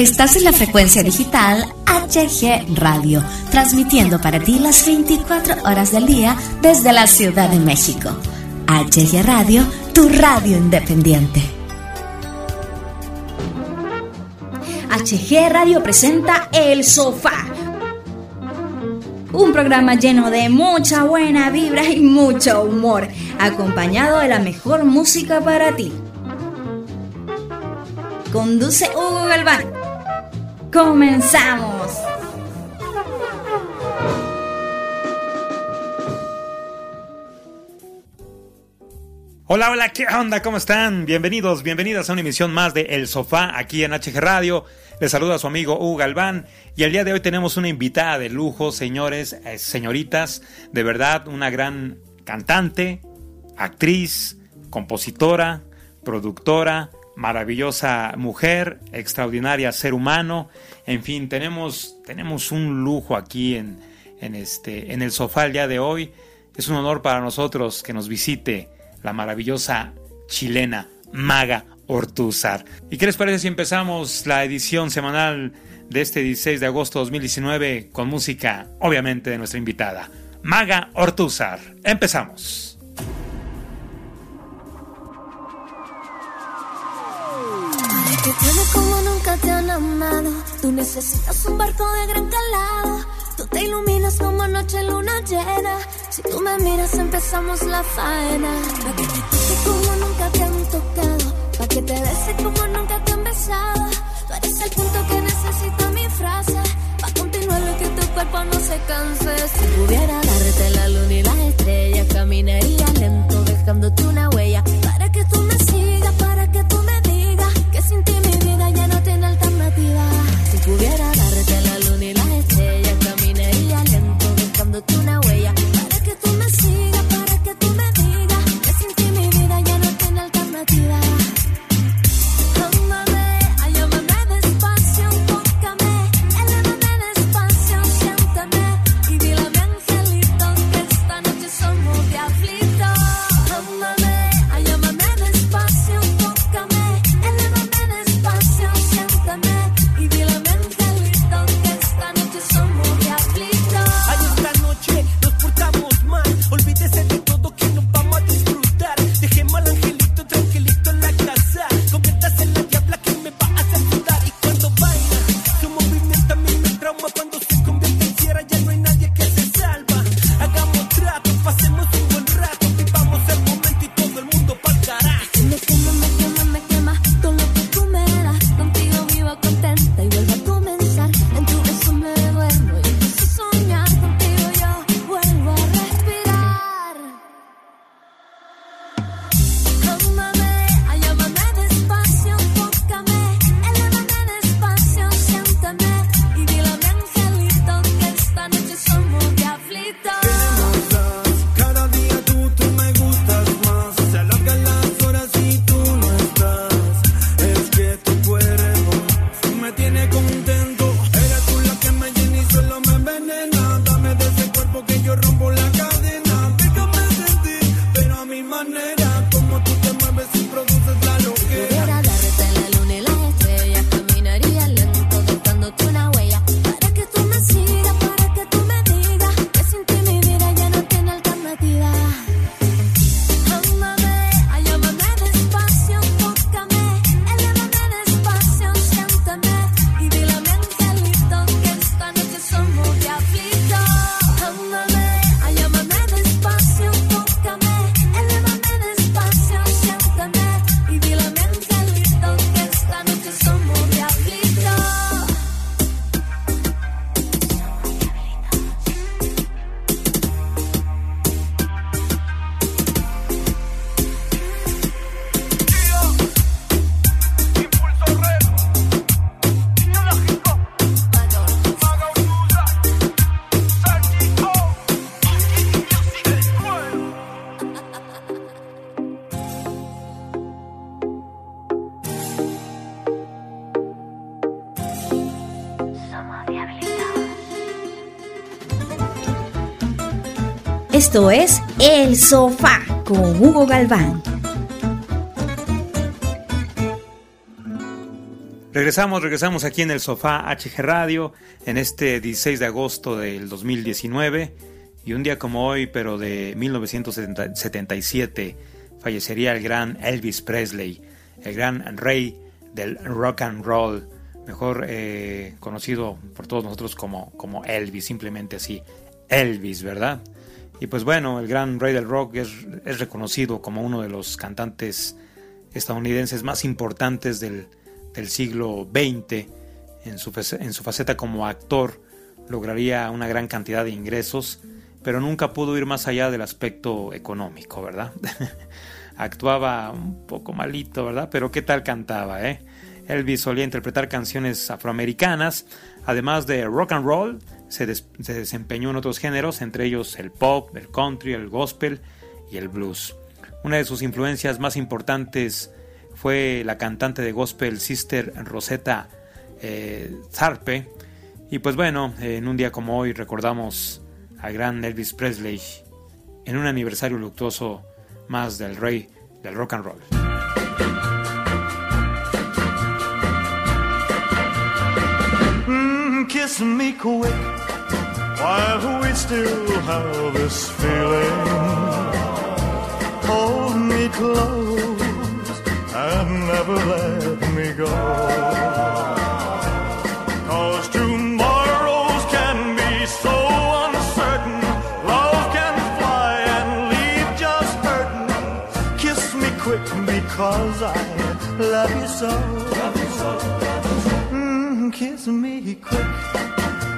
Estás en la frecuencia digital HG Radio, transmitiendo para ti las 24 horas del día desde la Ciudad de México. HG Radio, tu radio independiente. HG Radio presenta El Sofá. Un programa lleno de mucha buena vibra y mucho humor, acompañado de la mejor música para ti. Conduce Hugo Galván comenzamos. Hola, hola, ¿qué onda? ¿Cómo están? Bienvenidos, bienvenidas a una emisión más de El Sofá aquí en HG Radio. Les saluda a su amigo Hugo Galván y el día de hoy tenemos una invitada de lujo, señores, eh, señoritas, de verdad, una gran cantante, actriz, compositora, productora, maravillosa mujer, extraordinaria ser humano. En fin, tenemos, tenemos un lujo aquí en, en, este, en el sofá el día de hoy. Es un honor para nosotros que nos visite la maravillosa chilena Maga Ortúzar. ¿Y qué les parece si empezamos la edición semanal de este 16 de agosto 2019 con música, obviamente, de nuestra invitada, Maga Ortúzar? Empezamos. Te tienes como nunca te han amado. Tú necesitas un barco de gran calado. Tú te iluminas como noche luna llena. Si tú me miras empezamos la faena. Para que te como nunca Esto es El Sofá con Hugo Galván. Regresamos, regresamos aquí en el sofá HG Radio en este 16 de agosto del 2019 y un día como hoy, pero de 1977, fallecería el gran Elvis Presley, el gran rey del rock and roll, mejor eh, conocido por todos nosotros como, como Elvis, simplemente así, Elvis, ¿verdad? Y pues bueno, el gran rey del rock es, es reconocido como uno de los cantantes estadounidenses más importantes del del siglo XX, en su, en su faceta como actor, lograría una gran cantidad de ingresos, pero nunca pudo ir más allá del aspecto económico, ¿verdad? Actuaba un poco malito, ¿verdad? Pero qué tal cantaba, ¿eh? Elvis solía interpretar canciones afroamericanas, además de rock and roll, se, se, desempeñó en otros géneros, entre ellos el pop, el country, el gospel y el blues. Una de sus influencias más importantes fue la cantante de gospel Sister Rosetta eh, Zarpe. Y pues bueno, en un día como hoy recordamos al gran Elvis Presley en un aniversario luctuoso más del rey del rock and roll. Kiss me quick while we still have this feeling. Hold me close and never let me go. Cause tomorrows can be so uncertain. Love can fly and leave just hurting. Kiss me quick because I love you so. Mm, kiss me quick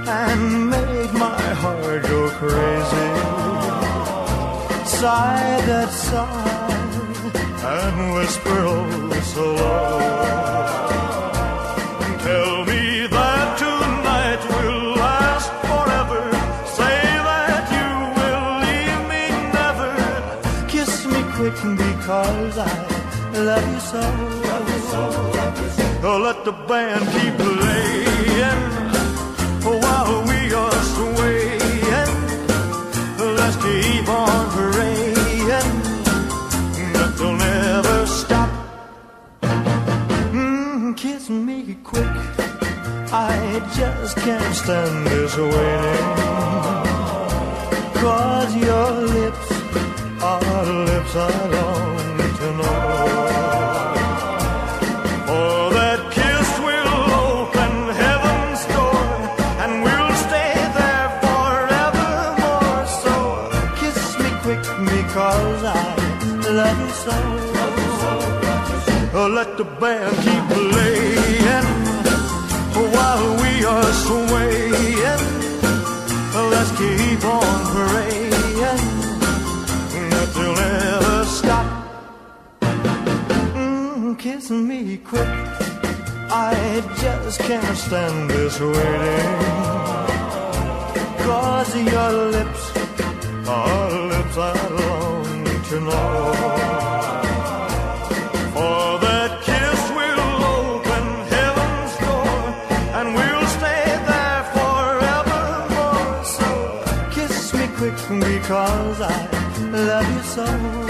and make my heart go crazy. Sigh that sigh and whisper oh so low. Tell me that tonight will last forever. Say that you will leave me never. Kiss me quick because I love you so. Oh, let the band keep playing I just can't stand this waiting. Cause your lips are lips I long to know. For that kiss will open heaven's door, and we'll stay there forevermore. So kiss me quick I love you so. Oh, let the band keep playing while we are. Let's keep on praying that they'll never stop. Mm, kiss me quick. I just can't stand this waiting. Cause your lips are lips I long to know. Because I love you so.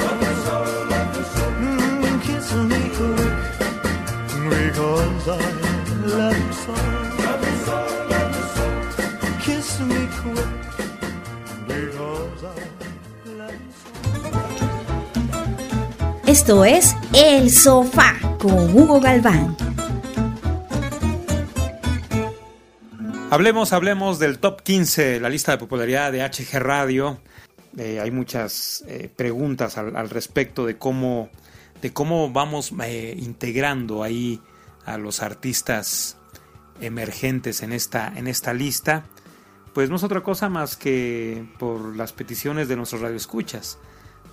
Esto es El Sofá con Hugo Galván. Hablemos, hablemos del top 15, la lista de popularidad de HG Radio. Eh, hay muchas eh, preguntas al, respecto de cómo, de cómo vamos eh, integrando ahí a los artistas emergentes en esta, en esta lista. Pues no es otra cosa más que por las peticiones de nuestros radioescuchas.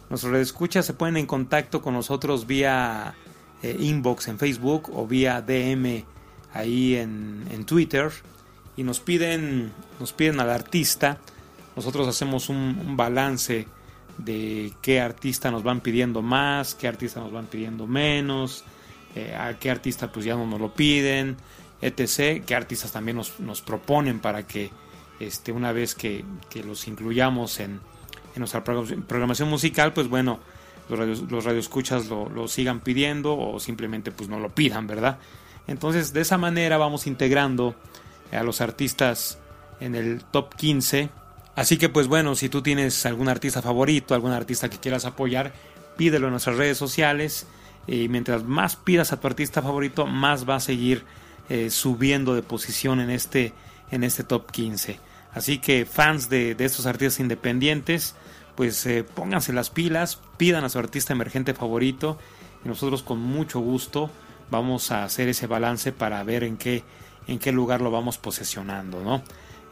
Nuestros radioescuchas se ponen en contacto con nosotros vía inbox en Facebook o vía DM ahí en, en Twitter y nos piden, nos piden al artista. Nosotros hacemos un, balance de qué artista nos van pidiendo más, qué artista nos van pidiendo menos, eh, a qué artista pues ya no nos lo piden, etc. Qué artistas también nos, nos proponen para que este, una vez que, que los incluyamos en, en, nuestra programación musical, pues bueno, los, radios, los radioescuchas lo, lo sigan pidiendo o simplemente pues no lo pidan, ¿verdad? Entonces, de esa manera vamos integrando a los artistas en el top 15. Así que, pues bueno, si tú tienes algún artista favorito, algún artista que quieras apoyar, pídelo en nuestras redes sociales. Y mientras más pidas a tu artista favorito, más va a seguir eh, subiendo de posición en este, en este top 15. Así que fans de, de estos artistas independientes, pues eh, pónganse las pilas, pidan a su artista emergente favorito y nosotros con mucho gusto vamos a hacer ese balance para ver en qué, en qué lugar lo vamos posesionando, ¿no?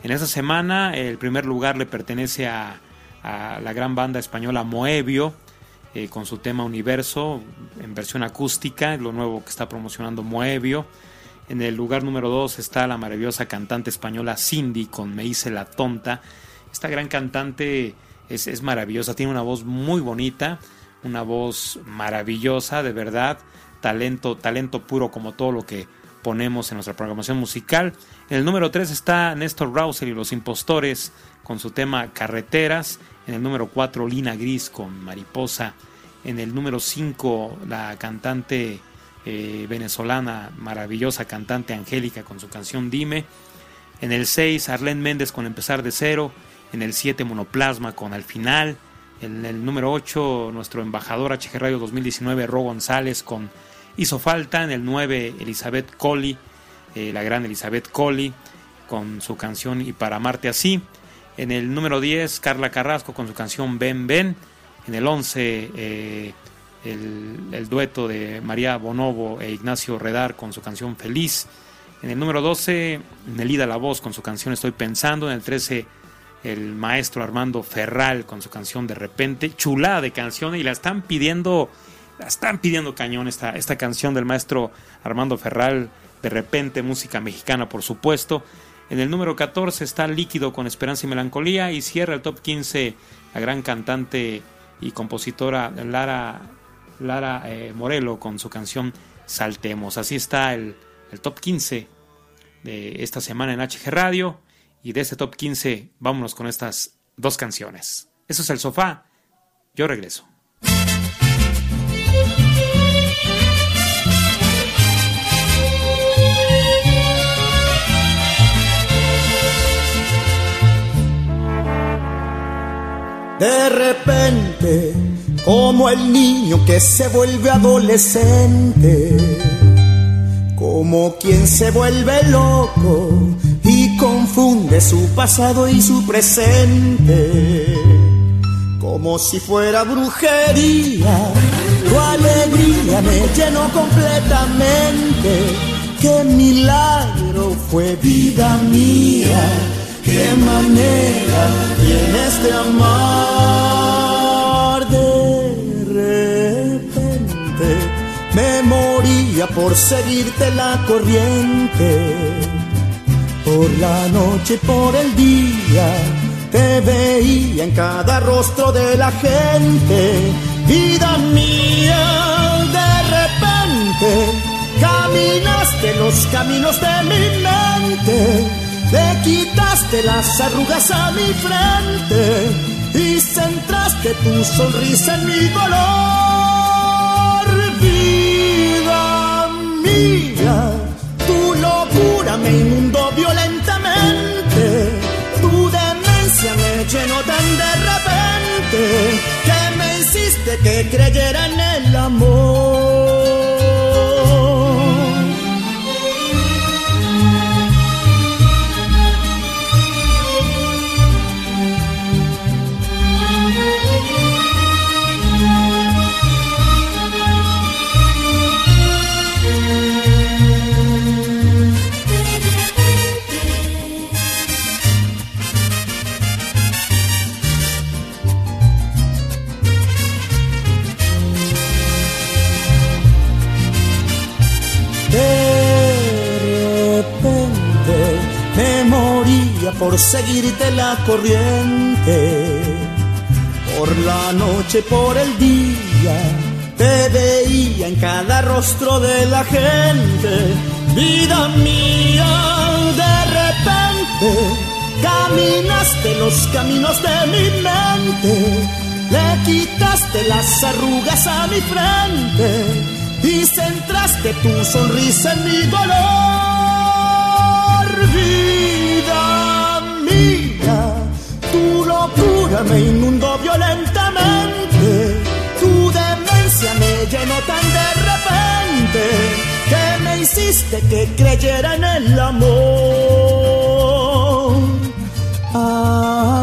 En esta semana el primer lugar le pertenece a, a la gran banda española Moebio, eh, con su tema Universo en versión acústica, lo nuevo que está promocionando Moebio. En el lugar número 2 está la maravillosa cantante española Cindy con Me hice la tonta. Esta gran cantante es, es maravillosa, tiene una voz muy bonita, una voz maravillosa, de verdad, talento, talento puro como todo lo que ponemos en nuestra programación musical. En el número 3 está Néstor Rouser y los impostores con su tema Carreteras. En el número 4 Lina Gris con Mariposa. En el número 5 la cantante eh, venezolana, maravillosa cantante Angélica con su canción Dime. En el 6 Arlene Méndez con Empezar de Cero. En el 7 Monoplasma con Al Final. En el número 8 nuestro embajador HG Radio 2019 Ro González con Hizo Falta. En el 9 Elizabeth Colli, eh, la gran Elizabeth Colli con su canción Y para amarte así. En el número 10 Carla Carrasco con su canción Ven Ven. En el 11 eh, el, el, dueto de María Bonobo e Ignacio Redar con su canción Feliz. En el número 12 Nelida La Voz con su canción Estoy Pensando. En el 13 el maestro Armando Ferral con su canción De repente. Chulada de canción y la están pidiendo, la están pidiendo cañón esta, esta canción del maestro Armando Ferral. De repente, música mexicana, por supuesto. En el número 14 está Líquido con Esperanza y Melancolía y cierra el top 15 la gran cantante y compositora Lara, Lara eh, Morelo con su canción Saltemos. Así está el, el top 15 de esta semana en HG Radio y de este top 15 vámonos con estas dos canciones. Eso es el sofá. Yo regreso. De repente, como el niño que se vuelve adolescente, como quien se vuelve loco y confunde su pasado y su presente, como si fuera brujería, tu alegría me llenó completamente, qué milagro fue vida mía qué manera tienes de amar de repente me moría por seguirte la corriente. Por la noche y por el día te veía en cada rostro de la gente. Vida mía de repente caminaste los caminos de mi mente le quitaste las arrugas a mi frente y centraste tu sonrisa en mi dolor. Vida mía, tu locura me inundó violentamente, tu demencia me llenó tan de repente que me hiciste que creyera en el amor. Por seguirte la corriente. Por la noche, por el día, te veía en cada rostro de la gente. Vida mía, de repente, caminaste los caminos de mi mente. Le quitaste las arrugas a mi frente y centraste tu sonrisa en mi dolor. Locura me inundó violentamente, tu demencia me llenó tan de repente que me hiciste que creyera en el amor. Amor.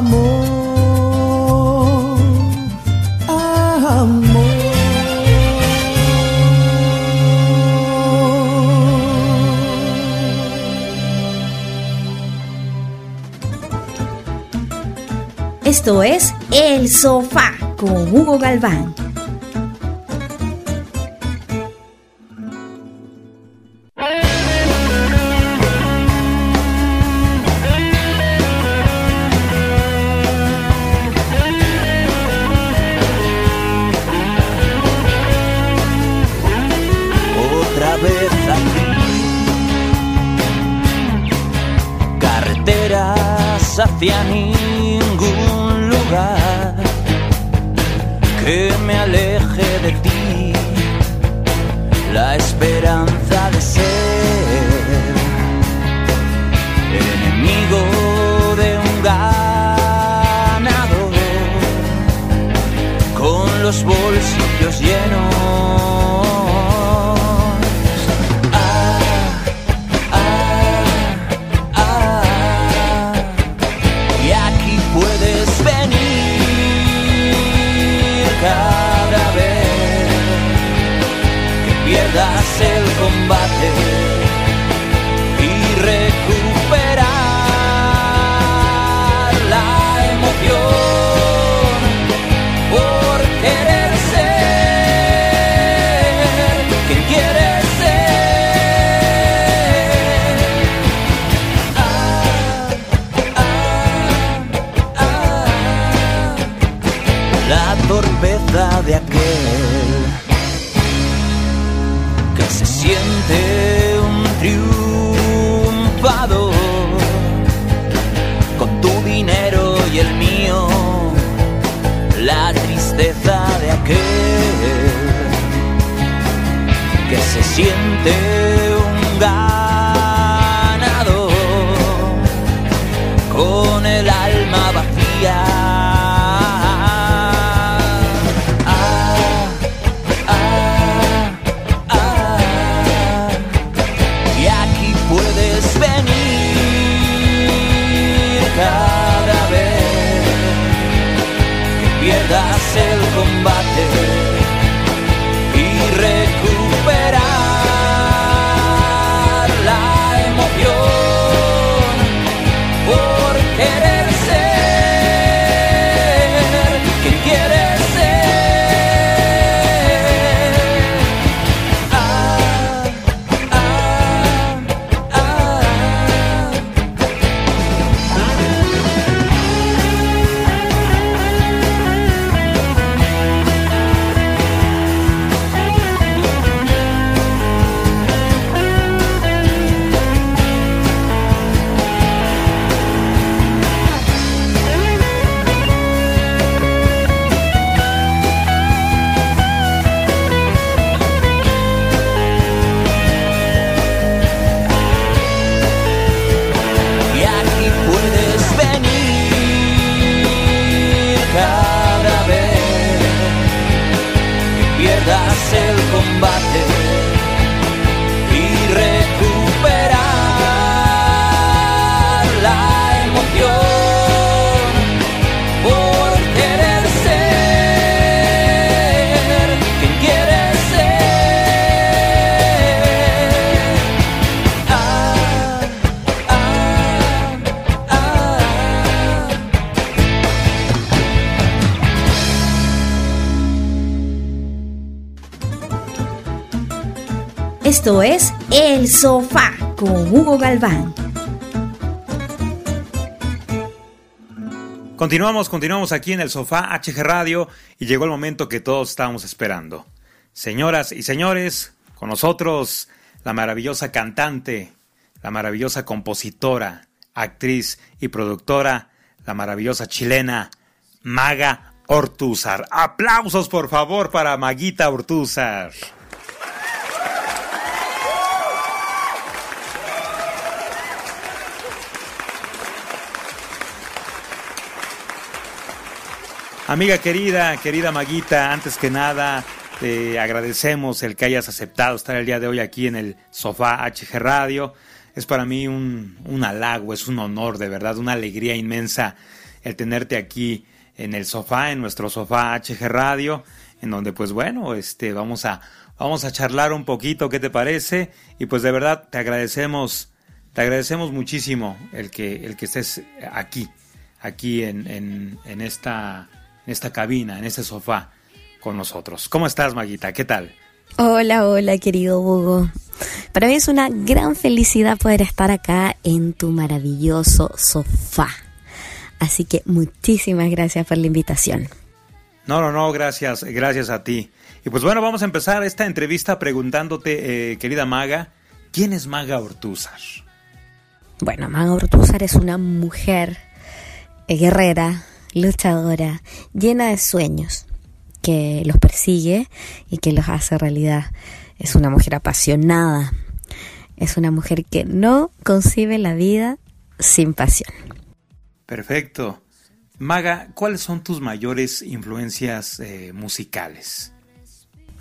Esto es El Sofá con Hugo Galván. Se siente un triunfador. Con tu dinero y el mío la tristeza de aquel que se siente el Esto es El Sofá con Hugo Galván. Continuamos, continuamos aquí en el sofá HG Radio y llegó el momento que todos estábamos esperando. Señoras y señores, con nosotros la maravillosa cantante, la maravillosa compositora, actriz y productora, la maravillosa chilena Maga Ortúzar. Aplausos por favor para Maguita Ortúzar. Amiga querida, querida Maguita, antes que nada te agradecemos el que hayas aceptado estar el día de hoy aquí en el sofá HG Radio. Es para mí un, un halago, es un honor, de verdad, una alegría inmensa el tenerte aquí en el sofá, en nuestro sofá HG Radio, en donde pues bueno, este, vamos a, vamos a charlar un poquito, ¿qué te parece? Y pues de verdad te agradecemos, te agradecemos muchísimo el que, el que estés aquí, aquí en, en, en esta en esta cabina, en este sofá con nosotros. ¿Cómo estás, Maguita? ¿Qué tal? Hola, hola, querido Hugo. Para mí es una gran felicidad poder estar acá en tu maravilloso sofá. Así que muchísimas gracias por la invitación. No, no, no, gracias, gracias a ti. Y pues bueno, vamos a empezar esta entrevista preguntándote, eh, querida Maga, ¿quién es Maga Ortúzar? Bueno, Maga Ortúzar es una mujer eh, guerrera, luchadora, llena de sueños, que los persigue y que los hace realidad. Es una mujer apasionada, es una mujer que no concibe la vida sin pasión. Perfecto. Maga, ¿cuáles son tus mayores influencias eh, musicales?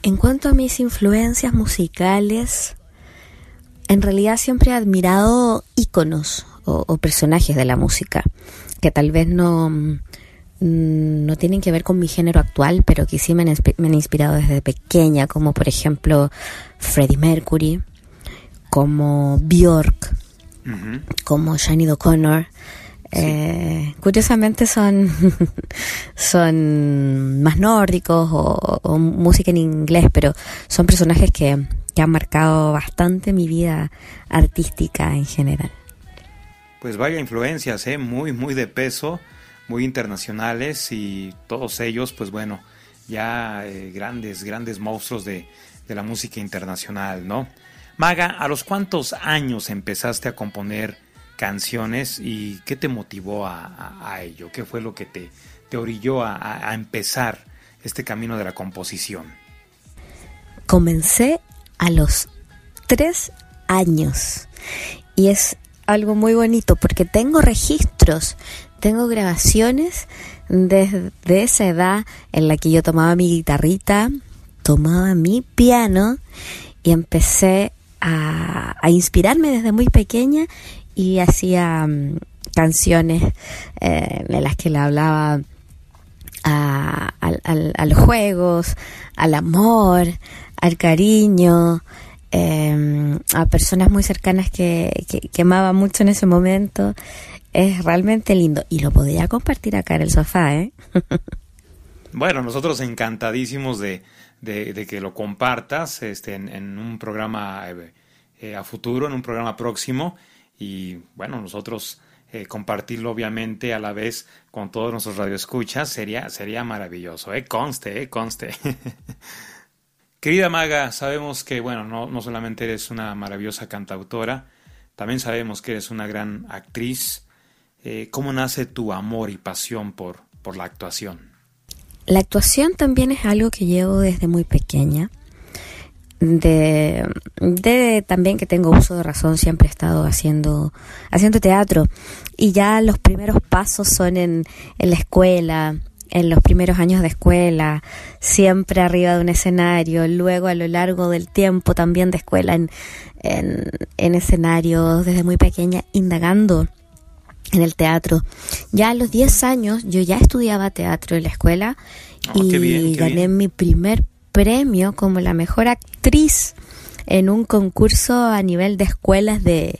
En cuanto a mis influencias musicales, en realidad siempre he admirado íconos o, o personajes de la música, que tal vez no, no tienen que ver con mi género actual, pero que sí me han, me han inspirado desde pequeña, como por ejemplo Freddie Mercury, como Bjork, uh -huh. como Shani O'Connor. Sí. Eh, curiosamente son, son más nórdicos o, o, música en inglés, pero son personajes que, que han marcado bastante mi vida artística en general. Pues vaya influencias, ¿eh? muy, muy de peso muy internacionales y todos ellos, pues bueno, ya eh, grandes, grandes monstruos de, de, la música internacional, ¿no? Maga, ¿a los cuántos años empezaste a componer canciones y qué te motivó a, a, a ello? ¿Qué fue lo que te, te orilló a, a empezar este camino de la composición? Comencé a los tres años y es algo muy bonito porque tengo registros tengo grabaciones desde esa edad en la que yo tomaba mi guitarrita, tomaba mi piano y empecé a, inspirarme desde muy pequeña y hacía um, canciones eh, en las que le hablaba a, los juegos, al amor, al cariño, eh, a personas muy cercanas que, que, que amaba mucho en ese momento es realmente lindo y lo podría compartir acá en el sofá, ¿eh? bueno, nosotros encantadísimos de, de, de, que lo compartas este, en, en un programa eh, eh, a futuro, en un programa próximo y bueno, nosotros eh, compartirlo obviamente a la vez con todos nuestros radioescuchas sería, sería maravilloso, ¿eh? Conste, ¿eh? Conste. Querida Maga, sabemos que, bueno, no, no solamente eres una maravillosa cantautora, también sabemos que eres una gran actriz, eh, ¿cómo nace tu amor y pasión por, por la actuación? La actuación también es algo que llevo desde muy pequeña. De, también que tengo uso de razón, siempre he estado haciendo, haciendo teatro. Y ya los primeros pasos son en, la escuela, en los primeros años de escuela, siempre arriba de un escenario, luego a lo largo del tiempo también de escuela en, en escenarios desde muy pequeña, indagando en el teatro. Ya a los 10 años yo ya estudiaba teatro en la escuela oh, y qué bien, qué gané bien. mi primer premio como la mejor actriz en un concurso a nivel de escuelas de,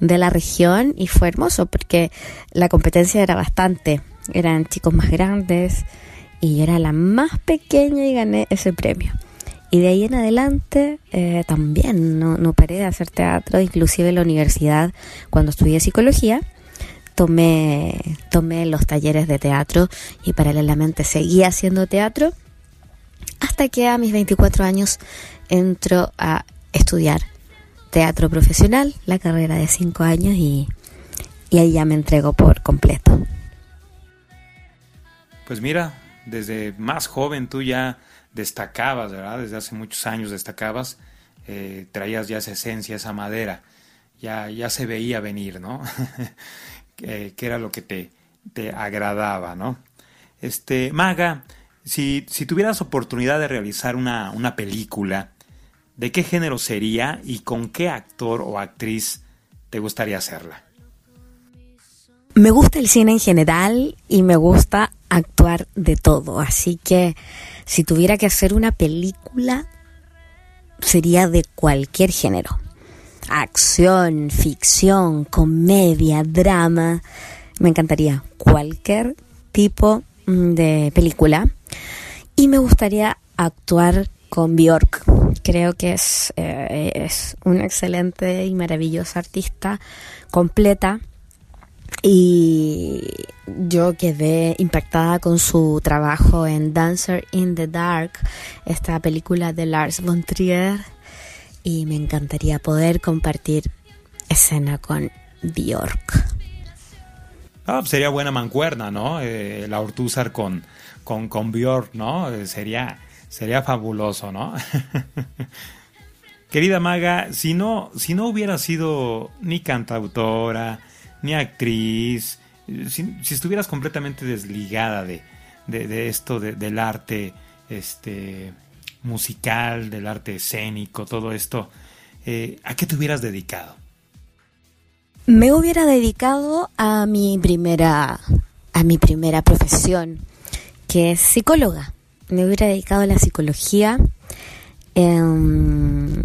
de la región y fue hermoso porque la competencia era bastante, eran chicos más grandes y yo era la más pequeña y gané ese premio. Y de ahí en adelante eh, también no, no paré de hacer teatro, inclusive en la universidad cuando estudié psicología tomé, tomé los talleres de teatro y paralelamente seguí haciendo teatro hasta que a mis 24 años entro a estudiar teatro profesional, la carrera de 5 años y, y ahí ya me entrego por completo. Pues mira, desde más joven tú ya destacabas, ¿verdad? Desde hace muchos años destacabas, eh, traías ya esa esencia, esa madera, ya, ya se veía venir, ¿no? que, era lo que te, te agradaba, ¿no? Este, Maga, si, si tuvieras oportunidad de realizar una, una película, ¿de qué género sería y con qué actor o actriz te gustaría hacerla? Me gusta el cine en general y me gusta actuar de todo, así que si tuviera que hacer una película sería de cualquier género. Acción, ficción, comedia, drama. Me encantaría cualquier tipo mm, de película. Y me gustaría actuar con Bjork. Creo que es, eh, es una excelente y maravillosa artista, completa. Y yo quedé impactada con su trabajo en Dancer in the Dark, esta película de Lars von Trier. Y me encantaría poder compartir escena con Bjork. Ah, pues sería buena mancuerna, ¿no? Eh, la Ortúzar con, con, con Bjork, ¿no? Eh, sería, sería fabuloso, ¿no? Querida Maga, si no, si no hubiera sido ni cantautora, ni actriz, eh, si, si estuvieras completamente desligada de, de, esto, de- del arte este, musical, del arte escénico, todo esto, eh, ¿a qué te hubieras dedicado? Me hubiera dedicado a mi primera a mi primera profesión, que es psicóloga. Me hubiera dedicado a la psicología, em,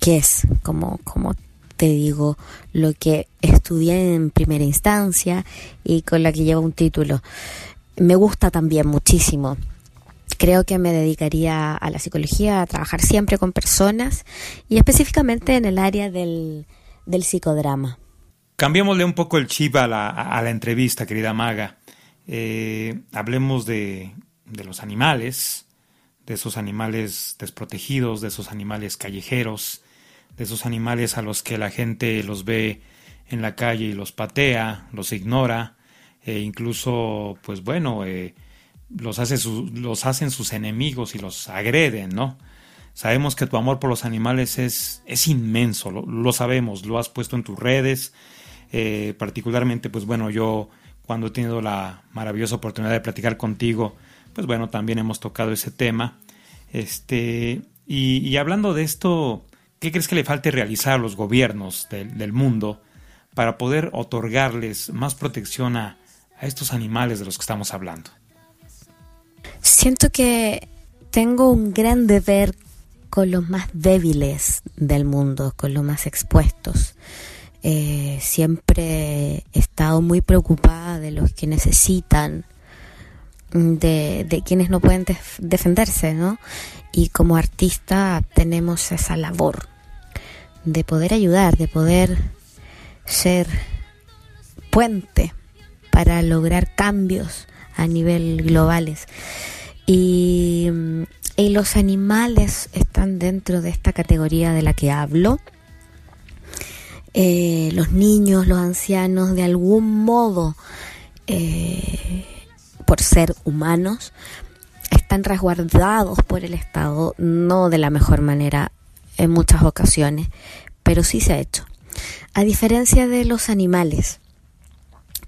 que es como como te digo lo que estudié en primera instancia y con la que llevo un título. Me gusta también muchísimo. Creo que me dedicaría a la psicología, a trabajar siempre con personas y específicamente en el área del, del psicodrama. Cambiémosle un poco el chip a la, a la entrevista, querida Maga. Eh, hablemos de, de los animales, de esos animales desprotegidos, de esos animales callejeros, de esos animales a los que la gente los ve en la calle y los patea, los ignora, e incluso, pues bueno, eh, los, hace los hacen sus enemigos y los agreden, ¿no? Sabemos que tu amor por los animales es, es inmenso, lo, lo sabemos, lo has puesto en tus redes, eh, particularmente, pues bueno, yo cuando he tenido la maravillosa oportunidad de platicar contigo, pues bueno, también hemos tocado ese tema. Este, y, hablando de esto, ¿qué crees que le falte realizar a los gobiernos del mundo para poder otorgarles más protección a, a estos animales de los que estamos hablando? Siento que tengo un gran deber con los más débiles del mundo, con los más expuestos. Eh, siempre he estado muy preocupada de los que necesitan, de, quienes no pueden def- defenderse, ¿no? Y como artista tenemos esa labor de poder ayudar, de poder ser puente para lograr cambios a nivel globales. Y, mm, y los animales están dentro de esta categoría de la que hablo. Eh, los niños, los ancianos, de algún modo, eh, por ser humanos, están resguardados por el Estado, no de la mejor manera en muchas ocasiones, pero sí se ha hecho. A diferencia de los animales,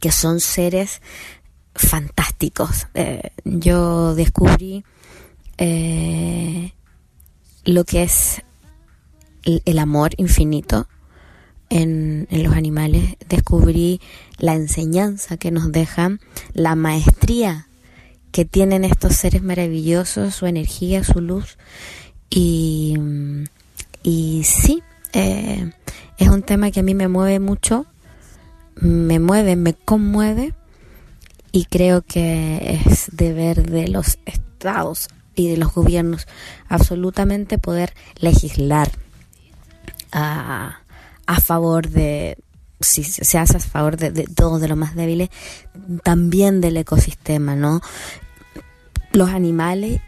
que son seres fantásticos. Eh, yo descubrí eh, lo que es el, amor infinito en, en los animales. Descubrí la enseñanza que nos dejan, la maestría que tienen estos seres maravillosos, su energía, su luz. Y, y sí, eh, es un tema que a mí me mueve mucho, me mueve, me conmueve y creo que es deber de los estados y de los gobiernos absolutamente poder legislar a, a favor de si se hace a favor de, de todos de los más débiles también del ecosistema no los animales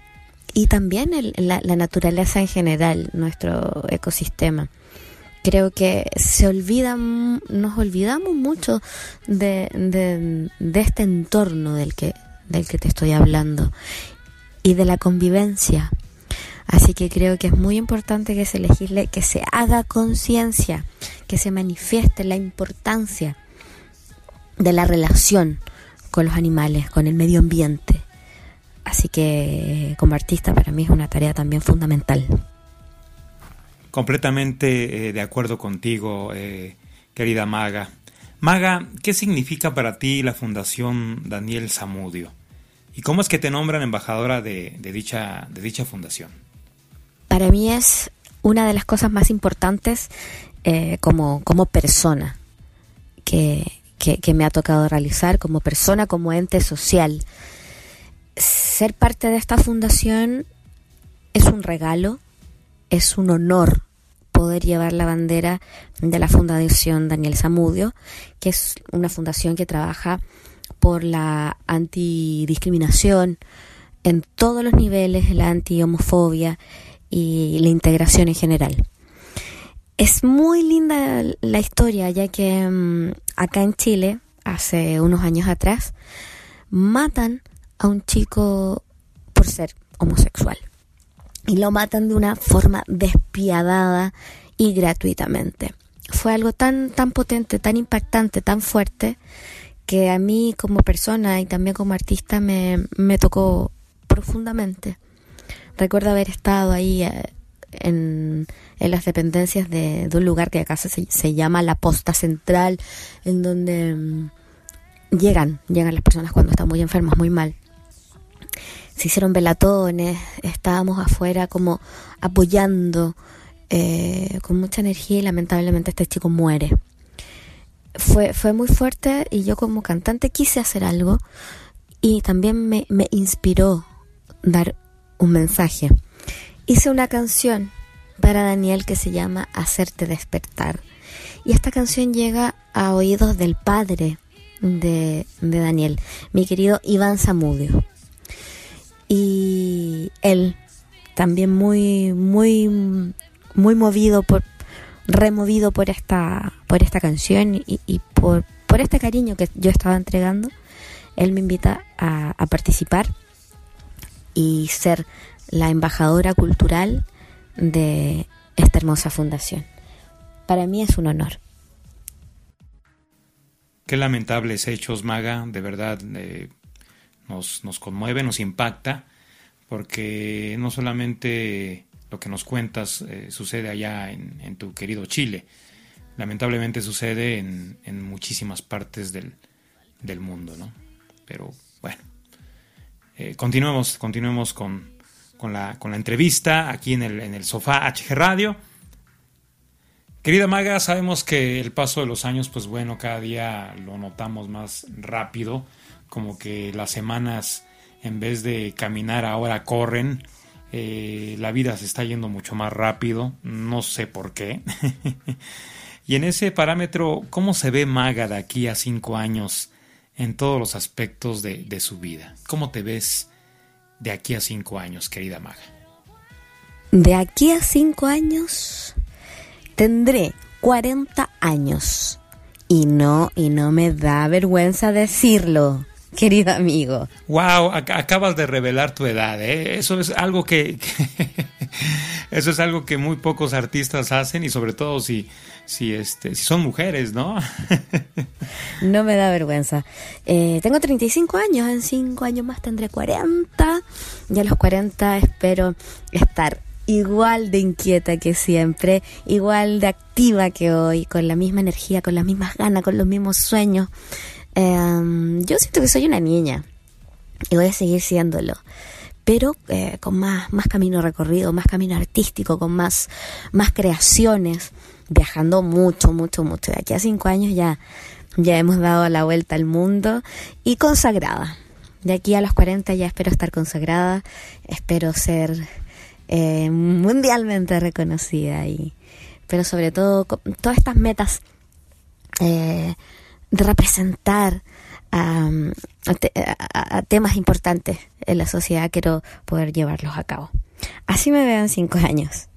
y también el- la, la naturaleza en general nuestro ecosistema creo que se olvidan, nos olvidamos mucho de, de, este entorno del que, del que te estoy hablando y de la convivencia. Así que creo que es muy importante que se legisle, que se haga conciencia, que se manifieste la importancia de la relación con los animales, con el medio ambiente, Así que como artista para mí es una tarea también fundamental. Completamente eh, de acuerdo contigo, eh, querida Maga. Maga, ¿qué significa para ti la Fundación Daniel Zamudio? ¿Y cómo es que te nombran embajadora de, dicha, de dicha fundación? Para mí es una de las cosas más importantes eh, como, persona que me ha tocado realizar, como persona, como ente social. Ser parte de esta fundación es un regalo, es un honor poder llevar la bandera de la Fundación Daniel Zamudio, que es una fundación que trabaja por la antidiscriminación en todos los niveles, la antihomofobia y la integración en general. Es muy linda la historia, ya que um, acá en Chile, hace unos años atrás, matan a un chico por ser homosexual. Y lo matan de una forma despiadada y gratuitamente. Fue algo tan, tan potente, tan impactante, tan fuerte, que a mí como persona y también como artista me, me tocó profundamente. Recuerdo haber estado ahí eh, en, en, las dependencias de, de, un lugar que acá se, se llama la Posta Central, en donde um, llegan, llegan las personas cuando están muy enfermas, muy mal se hicieron velatones, estábamos afuera como apoyando eh, con mucha energía y lamentablemente este chico muere. Fue, fue muy fuerte y yo como cantante quise hacer algo y también me, me inspiró dar un mensaje. Hice una canción para Daniel que se llama Hacerte despertar. Y esta canción llega a oídos del padre de, de Daniel, mi querido Iván Zamudio y él también muy muy muy movido por removido por esta por esta canción y, por, por este cariño que yo estaba entregando él me invita a, a participar y ser la embajadora cultural de esta hermosa fundación. Para mí es un honor. Qué lamentables hechos, Maga, de verdad, eh, nos, conmueve, nos impacta, porque no solamente lo que nos cuentas eh, sucede allá en, tu querido Chile, lamentablemente sucede en, en muchísimas partes del, del, mundo, ¿no? Pero bueno, eh, continuemos, continuemos con, con, la, con la entrevista aquí en el, en el sofá HG Radio. Querida Maga, sabemos que el paso de los años, pues bueno, cada día lo notamos más rápido como que las semanas en vez de caminar ahora corren. Eh, la vida se está yendo mucho más rápido, no sé por qué. y en ese parámetro, ¿cómo se ve Maga de aquí a cinco años en todos los aspectos de, de su vida? ¿Cómo te ves de aquí a cinco años, querida Maga? De aquí a cinco años tendré 40 años. Y no, y no me da vergüenza decirlo querido amigo. Wow, ac acabas de revelar tu edad, ¿eh? Eso es algo que, que eso es algo que muy pocos artistas hacen y sobre todo si si este si son mujeres, ¿no? no me da vergüenza. Eh, tengo 35 años, en 5 años más tendré 40. Y a los 40 espero estar igual de inquieta que siempre, igual de activa que hoy, con la misma energía, con las mismas ganas, con los mismos sueños. Eh, yo siento que soy una niña y voy a seguir siéndolo, pero eh, con más, más camino recorrido, más camino artístico, con más, más creaciones, viajando mucho, mucho, mucho. De aquí a cinco años ya, ya hemos dado la vuelta al mundo y consagrada. De aquí a los 40 ya espero estar consagrada, espero ser eh, mundialmente reconocida y pero sobre todo todas estas metas eh, representar a, temas importantes en la sociedad, quiero poder llevarlos a cabo. Así me veo en cinco años.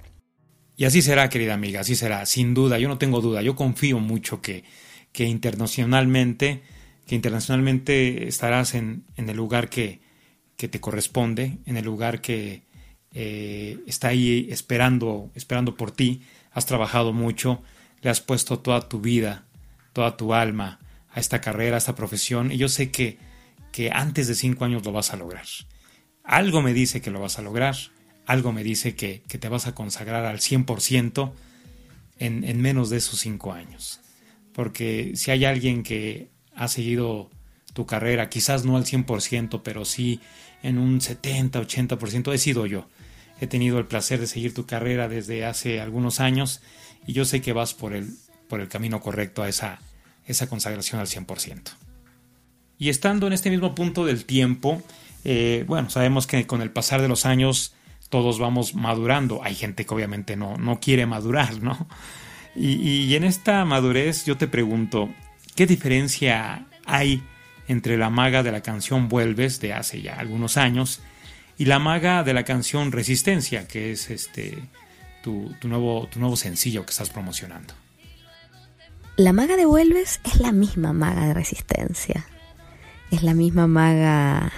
Y así será, querida amiga, así será, sin duda, yo no tengo duda, yo confío mucho que, que internacionalmente, que internacionalmente estarás en, en el lugar que, que, te corresponde, en el lugar que eh, está ahí esperando, esperando por ti, has trabajado mucho, le has puesto toda tu vida, toda tu alma, a esta carrera, a esta profesión, y yo sé que, que antes de cinco años lo vas a lograr. algo me dice que lo vas a lograr, algo me dice que, que te vas a consagrar al 100% en, en menos de esos cinco años. Porque si hay alguien que ha seguido tu carrera, quizás no al 100%, pero sí en un 70, 80%, he sido yo. He tenido el placer de seguir tu carrera desde hace algunos años y yo sé que vas por el, por el camino correcto a esa, esa consagración al 100%. Y estando en este mismo punto del tiempo, eh, bueno, sabemos que con el pasar de los años todos vamos madurando. Hay gente que obviamente no, no quiere madurar, ¿no? Y, y en esta madurez yo te pregunto, ¿qué diferencia hay entre la maga de la canción Vuelves de hace ya algunos años y la maga de la canción Resistencia, que es este tu, tu nuevo, tu nuevo sencillo que estás promocionando? La maga de Vuelves es la misma maga de Resistencia. Es la misma maga,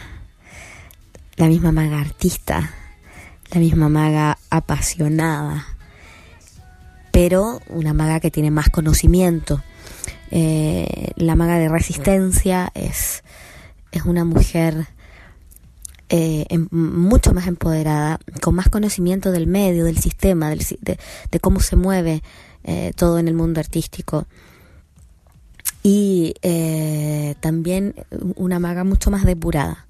la misma maga artista, la misma maga apasionada, pero una maga que tiene más conocimiento. Eh, la maga de Resistencia es, es una mujer eh, em- mucho más empoderada, con más conocimiento del medio, del sistema, del de, de cómo se mueve eh, todo en el mundo artístico. Y eh, también una maga mucho más depurada,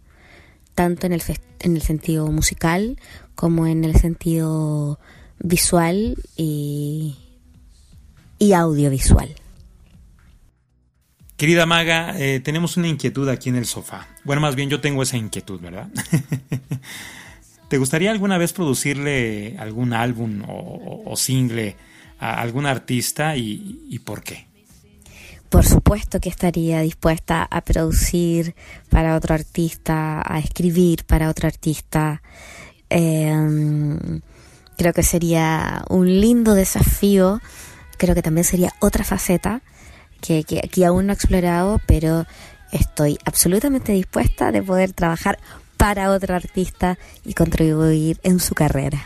tanto en el, en el sentido musical como en el sentido visual y, y audiovisual. Querida Maga, eh, tenemos una inquietud aquí en el sofá. Bueno, más bien yo tengo esa inquietud, ¿verdad? ¿Te gustaría alguna vez producirle algún álbum o single a algún artista y, y por qué? Por supuesto que estaría dispuesta a producir para otro artista, a escribir para otro artista. Eh, creo que sería un lindo desafío. Creo que también sería otra faceta que, que aquí aún no he explorado, pero estoy absolutamente dispuesta de poder trabajar para otro artista y contribuir en su carrera.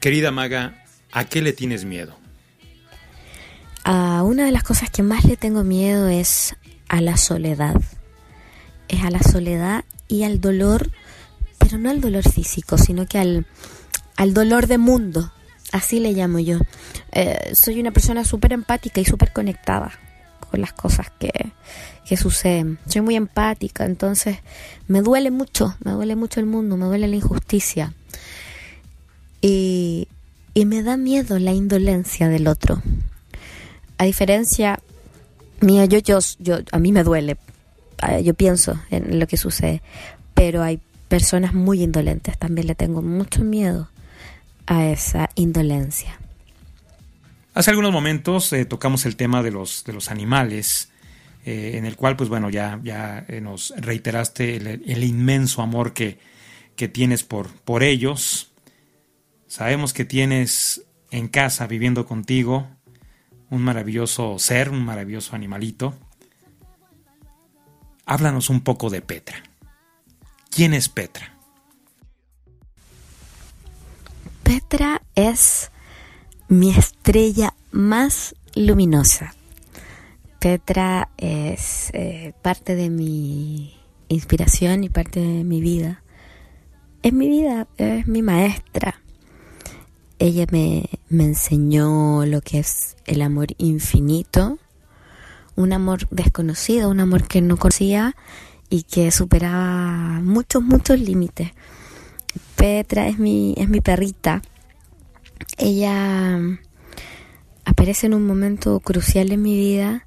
Querida Maga, ¿a qué le tienes miedo? A una de las cosas que más le tengo miedo es a la soledad. Es a la soledad y al dolor, pero no al dolor físico, sino que al, al dolor de mundo. Así le llamo yo. Eh, soy una persona súper empática y súper conectada con las cosas que, que suceden. Soy muy empática, entonces me duele mucho, me duele mucho el mundo, me duele la injusticia. Y, y me da miedo la indolencia del otro a diferencia mía, yo, yo, yo, a mí me duele, eh, yo pienso en lo que sucede, pero hay personas muy indolentes, también le tengo mucho miedo a esa indolencia. Hace algunos momentos eh, tocamos el tema de los, de los animales, eh, en el cual, pues bueno, ya, ya eh, nos reiteraste el, el inmenso amor que, que tienes por, por ellos. Sabemos que tienes en casa, viviendo contigo, un maravilloso ser, un maravilloso animalito. Háblanos un poco de Petra. ¿Quién es Petra? Petra es mi estrella más luminosa. Petra es eh, parte de mi inspiración y parte de mi vida. Es mi vida, es mi maestra. Ella me, me enseñó lo que es el amor infinito, un amor desconocido, un amor que no conocía y que superaba muchos, muchos límites. Petra es mi, es mi perrita. Ella aparece en un momento crucial en mi vida,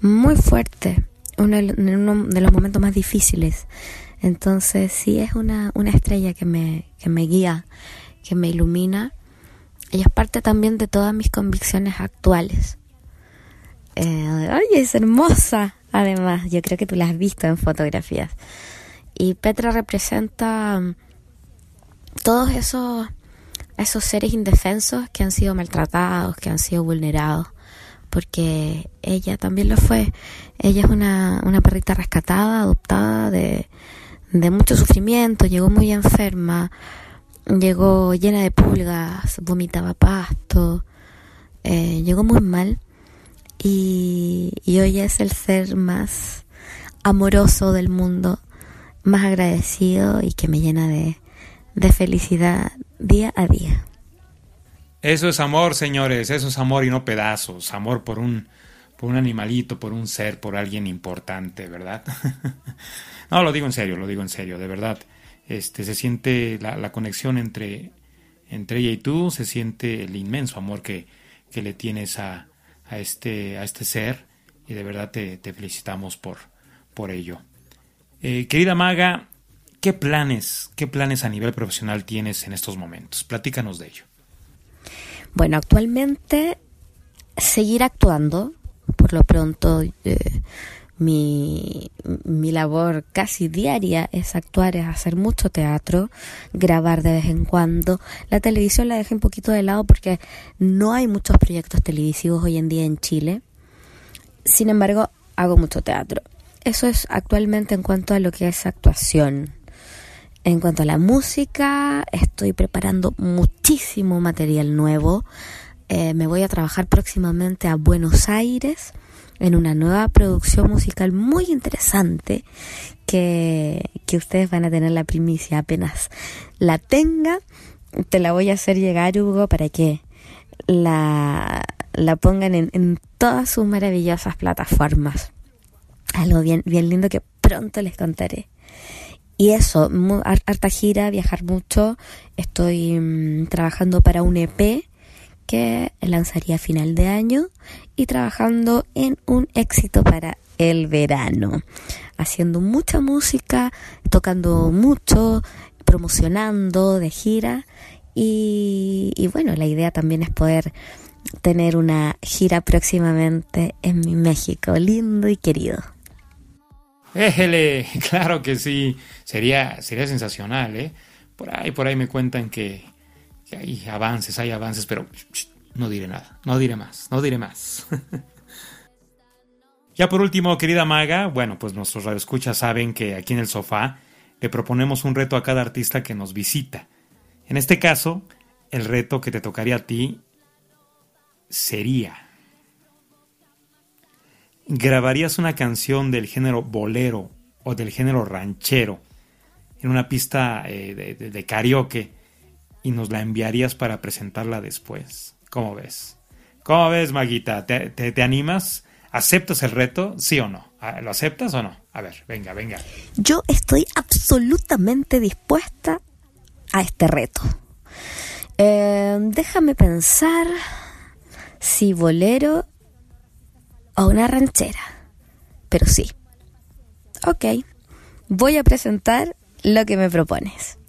muy fuerte, en uno de los momentos más difíciles. Entonces sí es una, una estrella que me, que me guía, que me ilumina. Ella es parte también de todas mis convicciones actuales. Eh, ay, es hermosa. Además, yo creo que tú la has visto en fotografías. Y Petra representa um, todos esos, esos seres indefensos que han sido maltratados, que han sido vulnerados, porque ella también lo fue. Ella es una, una perrita rescatada, adoptada de, de mucho sufrimiento, llegó muy enferma, llegó llena de pulgas, vomitaba pasto, eh, llegó muy mal y, y hoy es el ser más amoroso del mundo, más agradecido y que me llena de, de felicidad día a día. Eso es amor, señores, eso es amor y no pedazos, amor por un, por un animalito, por un ser, por alguien importante, ¿verdad? no, lo digo en serio, lo digo en serio, de verdad. Este, se siente la, conexión entre, entre ella y tú, se siente el inmenso amor que, que le tienes a, a, este, a este ser y de verdad te, te felicitamos por, por ello. Eh, querida Maga, ¿qué planes, qué planes a nivel profesional tienes en estos momentos? Platícanos de ello. Bueno, actualmente seguir actuando, por lo pronto eh, mi, mi labor casi diaria es actuar, es hacer mucho teatro, grabar de vez en cuando. La televisión la dejé un poquito de lado porque no hay muchos proyectos televisivos hoy en día en Chile. Sin embargo, hago mucho teatro. Eso es actualmente en cuanto a lo que es actuación. En cuanto a la música, estoy preparando muchísimo material nuevo. Eh, me voy a trabajar próximamente a Buenos Aires en una nueva producción musical muy interesante que, que ustedes van a tener la primicia apenas la tenga. Te la voy a hacer llegar, Hugo, para que la, la pongan en, en todas sus maravillosas plataformas. Algo bien, bien lindo que pronto les contaré. Y eso, harta gira, viajar mucho. Estoy mm, trabajando para un EP que lanzaría a final de año y trabajando en un éxito para el verano. Haciendo mucha música, tocando mucho, promocionando de gira. Y, y bueno, la idea también es poder tener una gira próximamente en mi México, lindo y querido. Éjele, claro que sí, sería, sería sensacional, ¿eh? Por ahí, por ahí me cuentan que, hay avances, hay avances, pero no diré nada, no diré más, no diré más. ya por último, querida Maga, bueno, pues nuestros radioescuchas saben que aquí en el sofá le proponemos un reto a cada artista que nos visita. En este caso, el reto que te tocaría a ti sería grabarías una canción del género bolero o del género ranchero en una pista eh, de- de karaoke y nos la enviarías para presentarla después. ¿Cómo ves? ¿Cómo ves, Maguita? ¿Te, animas? ¿Aceptas el reto? ¿Sí o no? Ah, ¿Lo aceptas o no? A ver, venga, venga. Yo estoy absolutamente dispuesta a este reto. Eh, déjame pensar si bolero o una ranchera. Pero sí. Ok. Voy a presentar lo que me propones.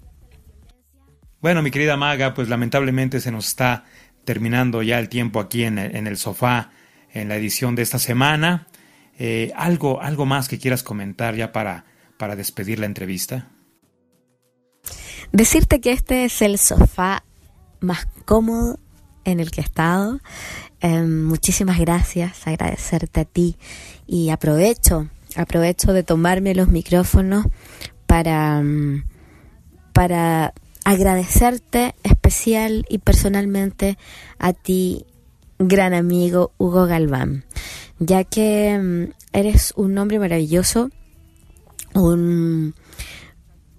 Bueno, mi querida Maga, pues lamentablemente se nos está terminando ya el tiempo aquí en el, sofá en la edición de esta semana. Eh, algo, algo más que quieras comentar ya para, para despedir la entrevista. Decirte que este es el sofá más cómodo en el que he estado. Eh, muchísimas gracias, agradecerte a ti y aprovecho, aprovecho de tomarme los micrófonos para, para agradecerte especial y personalmente a ti, gran amigo Hugo Galván, ya que mm, eres un hombre maravilloso, un,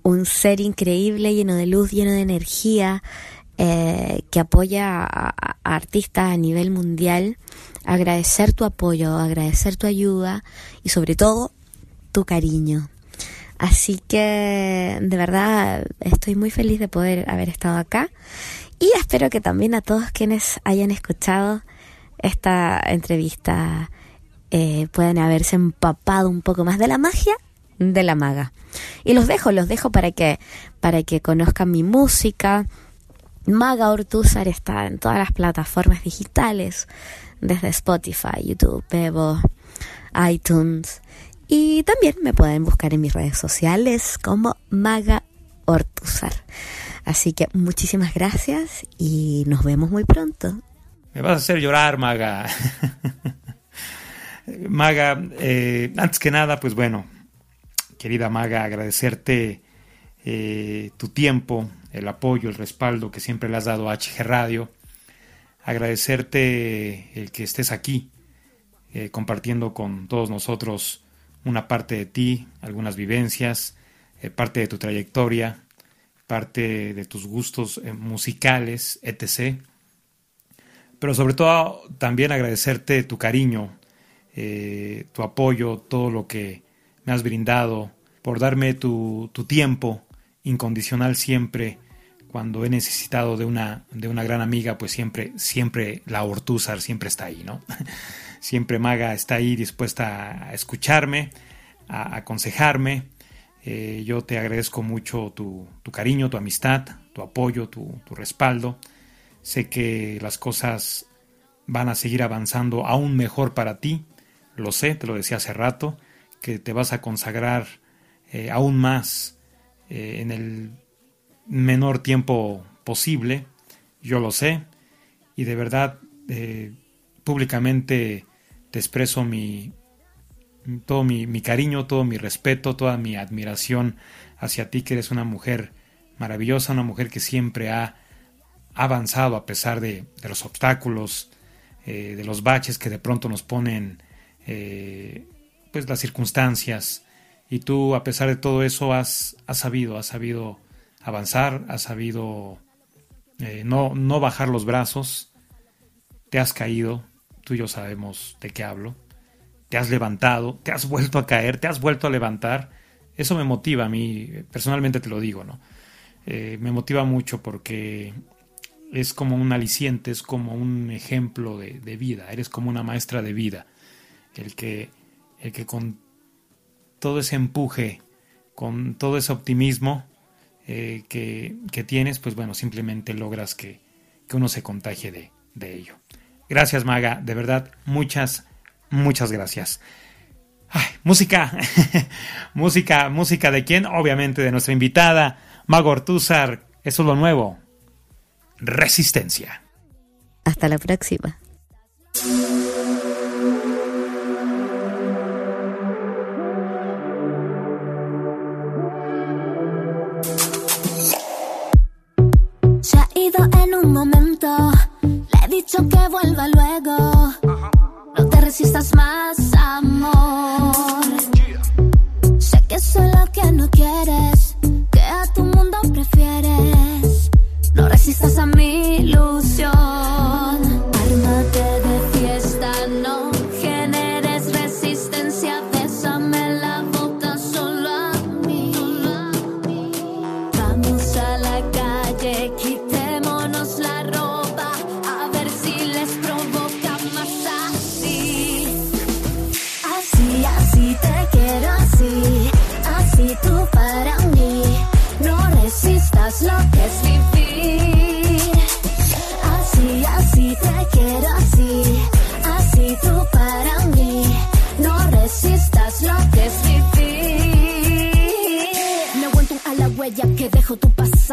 un ser increíble, lleno de luz, lleno de energía, eh, que apoya a, artistas a nivel mundial. Agradecer tu apoyo, agradecer tu ayuda y sobre todo tu cariño. Así que de verdad estoy muy feliz de poder haber estado acá y espero que también a todos quienes hayan escuchado esta entrevista eh, puedan haberse empapado un poco más de la magia de la maga. Y los dejo, los dejo para que, para que conozcan mi música. Maga Ortúzar está en todas las plataformas digitales, desde Spotify, YouTube, Bebo, iTunes. Y también me pueden buscar en mis redes sociales como Maga Ortúzar. Así que muchísimas gracias y nos vemos muy pronto. Me vas a hacer llorar, Maga. Maga, eh, antes que nada, pues bueno, querida Maga, agradecerte eh, tu tiempo, el apoyo, el respaldo que siempre le has dado a HG Radio. Agradecerte el que estés aquí eh, compartiendo con todos nosotros una parte de ti, algunas vivencias, eh, parte de tu trayectoria, parte de tus gustos eh, musicales, etc. Pero sobre todo también agradecerte tu cariño, eh, tu apoyo, todo lo que me has brindado, por darme tu, tu tiempo incondicional siempre cuando he necesitado de una, de una gran amiga, pues siempre, siempre la Ortúzar siempre está ahí, ¿no? Siempre Maga está ahí dispuesta a escucharme, a aconsejarme. Eh, yo te agradezco mucho tu, tu, cariño, tu amistad, tu apoyo, tu, tu respaldo. Sé que las cosas van a seguir avanzando aún mejor para ti. Lo sé, te lo decía hace rato, que te vas a consagrar eh, aún más eh, en el menor tiempo posible. Yo lo sé. Y de verdad, públicamente te expreso mi, todo mi, mi, cariño, todo mi respeto, toda mi admiración hacia ti, que eres una mujer maravillosa, una mujer que siempre ha avanzado a pesar de, de los obstáculos, eh, de los baches que de pronto nos ponen eh, pues las circunstancias. Y tú, a pesar de todo eso, has, has sabido, has sabido avanzar, has sabido eh, no, no bajar los brazos, te has caído, tú y yo sabemos de qué hablo, te has levantado, te has vuelto a caer, te has vuelto a levantar. Eso me motiva a mí, personalmente te lo digo, ¿no? Eh, me motiva mucho porque es como un aliciente, es como un ejemplo de, vida, eres como una maestra de vida, el que, el que con todo ese empuje, con todo ese optimismo eh, que, que, tienes, pues bueno, simplemente logras que, que uno se contagie de, de ello. Gracias, Maga. De verdad, muchas, muchas gracias. Ay, música, música, música de quién? Obviamente de nuestra invitada, Mago Ortúzar. Eso es lo nuevo. Resistencia. Hasta la próxima.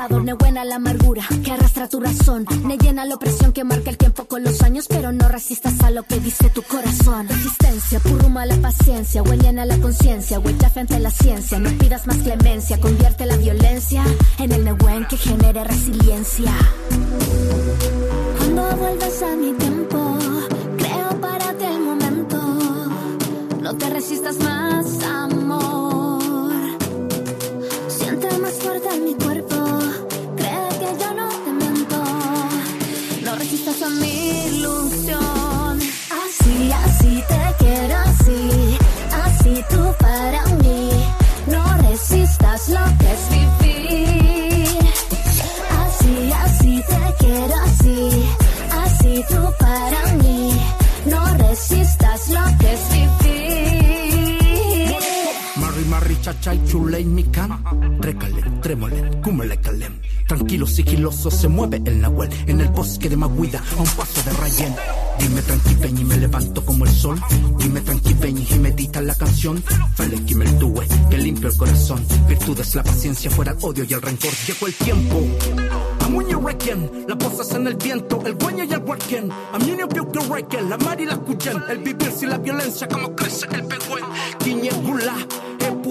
Pasado. No buena la amargura que arrastra tu razón. Me llena la opresión que marca el tiempo con los años. Pero no resistas a lo que dice tu corazón. Resistencia, purruma la paciencia. Huella la conciencia. Huella frente a la ciencia. No pidas más clemencia. Convierte la violencia en el Nehuen que genere resiliencia. Cuando vuelves a mi tiempo, creo para ti el momento. No te resistas más, amor. Siente más fuerte mi cuerpo. No resistas a mi ilusión. Así, así te quiero así. Así tú para mí. No resistas lo que es vivir. Así, así te quiero así. Así tú para mí. Marri, marri, chacha y chuley, mi can. Recalem, tremolem, cúmele calem. Tranquilo, sigiloso, se mueve el nahuel. En el bosque de Maguida, a un paso de Rayen. Dime tranqui, peñi, me levanto como el sol. Dime tranqui, peñi, y medita la canción. Fele, que me tuve, que limpio el corazón. Virtudes, la paciencia, fuera el odio y el rencor. Llegó el tiempo. Amuño requien, las voces en el viento, el dueño y el huarquien. Amuño piu que requien, la mar y la cuyen. El vivir sin la violencia, como crece el pegüen. Quiñe gula,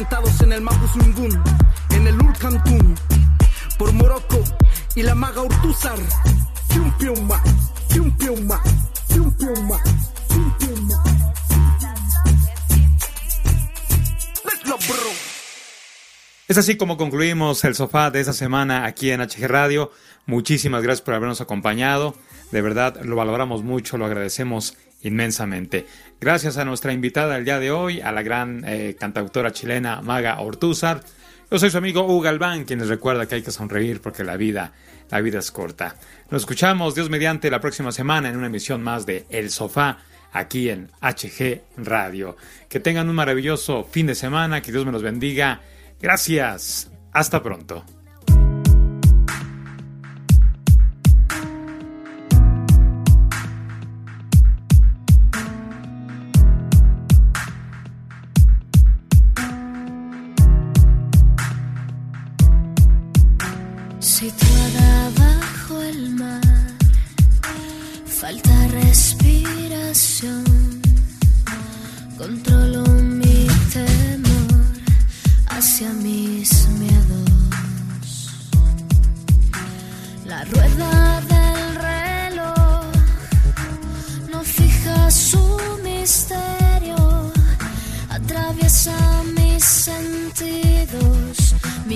sentados en el en el por Morocco y la maga bro. Es así como concluimos el sofá de esta semana aquí en HG Radio. Muchísimas gracias por habernos acompañado. De verdad, lo valoramos mucho, lo agradecemos inmensamente. Gracias a nuestra invitada el día de hoy, a la gran eh, cantautora chilena Maga Ortúzar. Yo soy su amigo Hugo Galván, quien les recuerda que hay que sonreír porque la vida, la vida es corta. Nos escuchamos, Dios mediante, la próxima semana en una emisión más de El Sofá aquí en HG Radio. Que tengan un maravilloso fin de semana, que Dios me los bendiga. Gracias. Hasta pronto.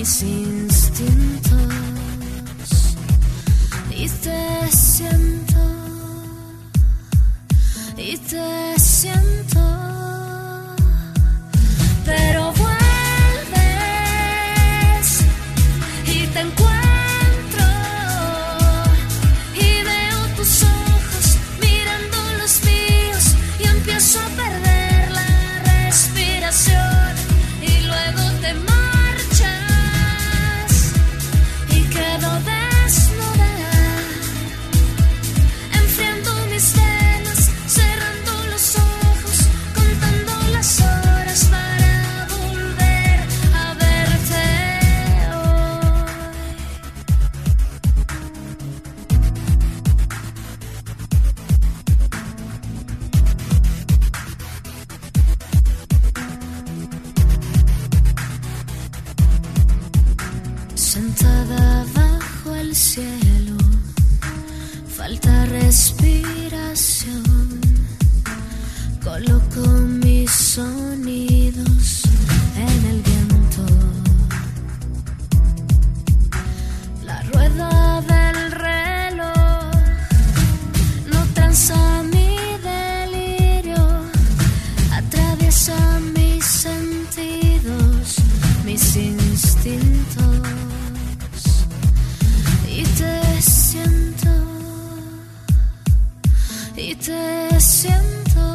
Mis instintos y te siento y te 你的心头